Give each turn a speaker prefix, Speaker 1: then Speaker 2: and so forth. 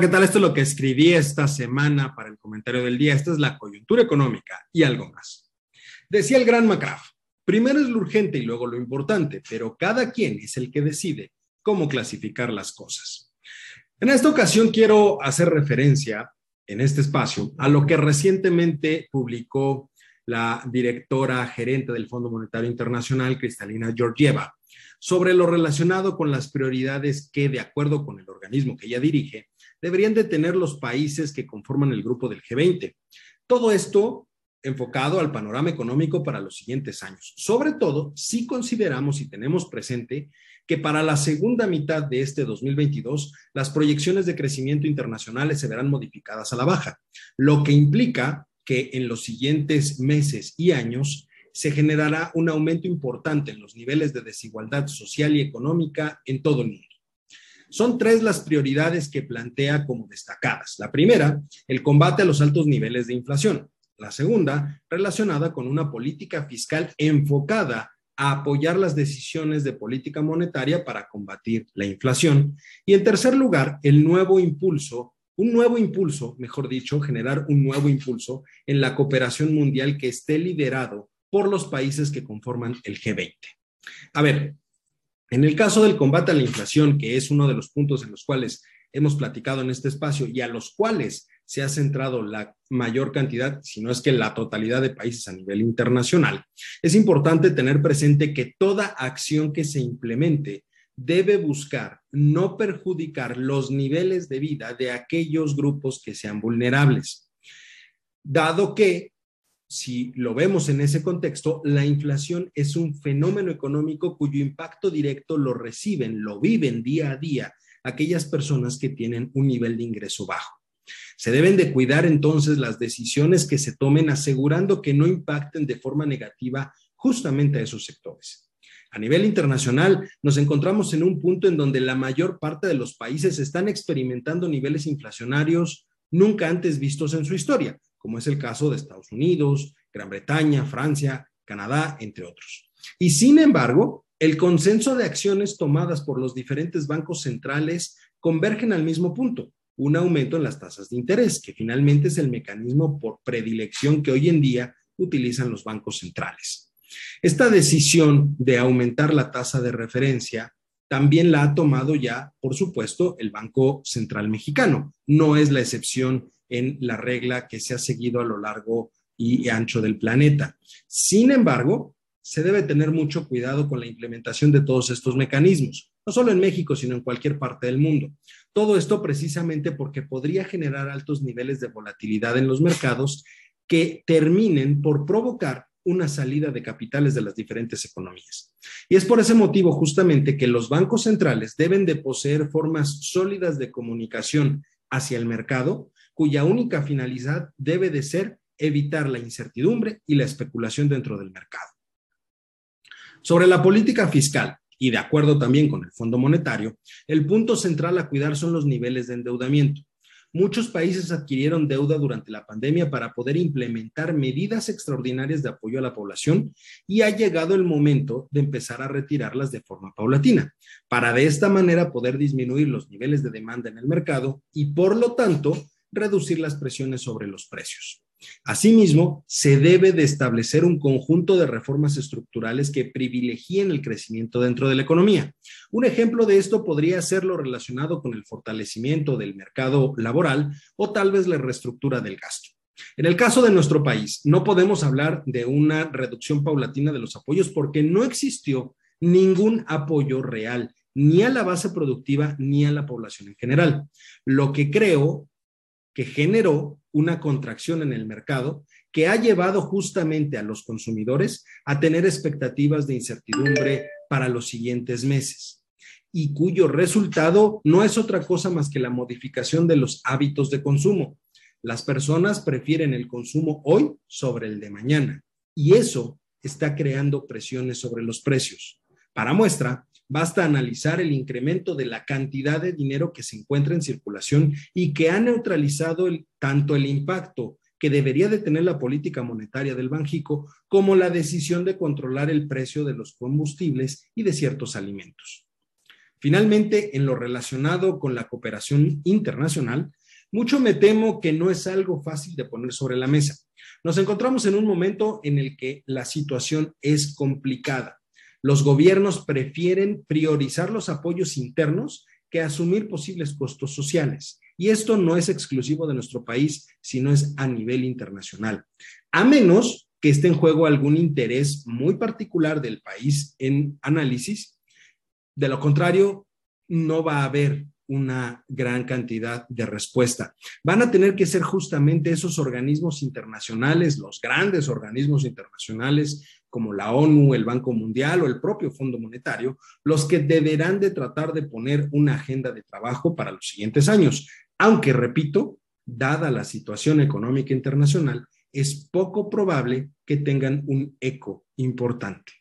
Speaker 1: ¿qué tal? Esto es lo que escribí esta semana para el comentario del día. Esta es la coyuntura económica y algo más. Decía el gran McCraft, primero es lo urgente y luego lo importante, pero cada quien es el que decide cómo clasificar las cosas. En esta ocasión quiero hacer referencia en este espacio a lo que recientemente publicó la directora gerente del Fondo Monetario Internacional, Cristalina Georgieva, sobre lo relacionado con las prioridades que, de acuerdo con el organismo que ella dirige, deberían de tener los países que conforman el grupo del G20. Todo esto enfocado al panorama económico para los siguientes años. Sobre todo, si consideramos y tenemos presente que para la segunda mitad de este 2022, las proyecciones de crecimiento internacionales se verán modificadas a la baja, lo que implica que en los siguientes meses y años se generará un aumento importante en los niveles de desigualdad social y económica en todo el mundo. Son tres las prioridades que plantea como destacadas. La primera, el combate a los altos niveles de inflación. La segunda, relacionada con una política fiscal enfocada a apoyar las decisiones de política monetaria para combatir la inflación. Y en tercer lugar, el nuevo impulso, un nuevo impulso, mejor dicho, generar un nuevo impulso en la cooperación mundial que esté liderado por los países que conforman el G20. A ver, en el caso del combate a la inflación, que es uno de los puntos en los cuales hemos platicado en este espacio y a los cuales se ha centrado la mayor cantidad, si no es que la totalidad de países a nivel internacional, es importante tener presente que toda acción que se implemente debe buscar no perjudicar los niveles de vida de aquellos grupos que sean vulnerables, dado que si lo vemos en ese contexto, la inflación es un fenómeno económico cuyo impacto directo lo reciben, lo viven día a día aquellas personas que tienen un nivel de ingreso bajo. Se deben de cuidar entonces las decisiones que se tomen asegurando que no impacten de forma negativa justamente a esos sectores. A nivel internacional, nos encontramos en un punto en donde la mayor parte de los países están experimentando niveles inflacionarios nunca antes vistos en su historia, como es el caso de Estados Unidos, Gran Bretaña, Francia, Canadá, entre otros. Y sin embargo, el consenso de acciones tomadas por los diferentes bancos centrales convergen al mismo punto, un aumento en las tasas de interés, que finalmente es el mecanismo por predilección que hoy en día utilizan los bancos centrales. Esta decisión de aumentar la tasa de referencia también la ha tomado ya, por supuesto, el Banco Central Mexicano. No es la excepción en la regla que se ha seguido a lo largo y ancho del planeta. Sin embargo, se debe tener mucho cuidado con la implementación de todos estos mecanismos, no solo en México, sino en cualquier parte del mundo. Todo esto precisamente porque podría generar altos niveles de volatilidad en los mercados que terminen por provocar una salida de capitales de las diferentes economías. Y es por ese motivo justamente que los bancos centrales deben de poseer formas sólidas de comunicación hacia el mercado cuya única finalidad debe de ser evitar la incertidumbre y la especulación dentro del mercado. Sobre la política fiscal, y de acuerdo también con el Fondo Monetario, el punto central a cuidar son los niveles de endeudamiento. Muchos países adquirieron deuda durante la pandemia para poder implementar medidas extraordinarias de apoyo a la población y ha llegado el momento de empezar a retirarlas de forma paulatina, para de esta manera poder disminuir los niveles de demanda en el mercado y, por lo tanto, reducir las presiones sobre los precios. Asimismo, se debe de establecer un conjunto de reformas estructurales que privilegien el crecimiento dentro de la economía. Un ejemplo de esto podría ser lo relacionado con el fortalecimiento del mercado laboral o tal vez la reestructura del gasto. En el caso de nuestro país, no podemos hablar de una reducción paulatina de los apoyos porque no existió ningún apoyo real ni a la base productiva ni a la población en general. Lo que creo que generó una contracción en el mercado que ha llevado justamente a los consumidores a tener expectativas de incertidumbre para los siguientes meses y cuyo resultado no es otra cosa más que la modificación de los hábitos de consumo. Las personas prefieren el consumo hoy sobre el de mañana y eso está creando presiones sobre los precios. Para muestra, Basta analizar el incremento de la cantidad de dinero que se encuentra en circulación y que ha neutralizado tanto el impacto que debería de tener la política monetaria del Banjico como la decisión de controlar el precio de los combustibles y de ciertos alimentos. Finalmente, en lo relacionado con la cooperación internacional, mucho me temo que no es algo fácil de poner sobre la mesa. Nos encontramos en un momento en el que la situación es complicada. Los gobiernos prefieren priorizar los apoyos internos que asumir posibles costos sociales. Y esto no es exclusivo de nuestro país, sino es a nivel internacional. A menos que esté en juego algún interés muy particular del país en análisis. De lo contrario, no va a haber una gran cantidad de respuesta. Van a tener que ser justamente esos organismos internacionales, los grandes organismos internacionales como la ONU, el Banco Mundial o el propio Fondo Monetario, los que deberán de tratar de poner una agenda de trabajo para los siguientes años. Aunque, repito, dada la situación económica internacional, es poco probable que tengan un eco importante.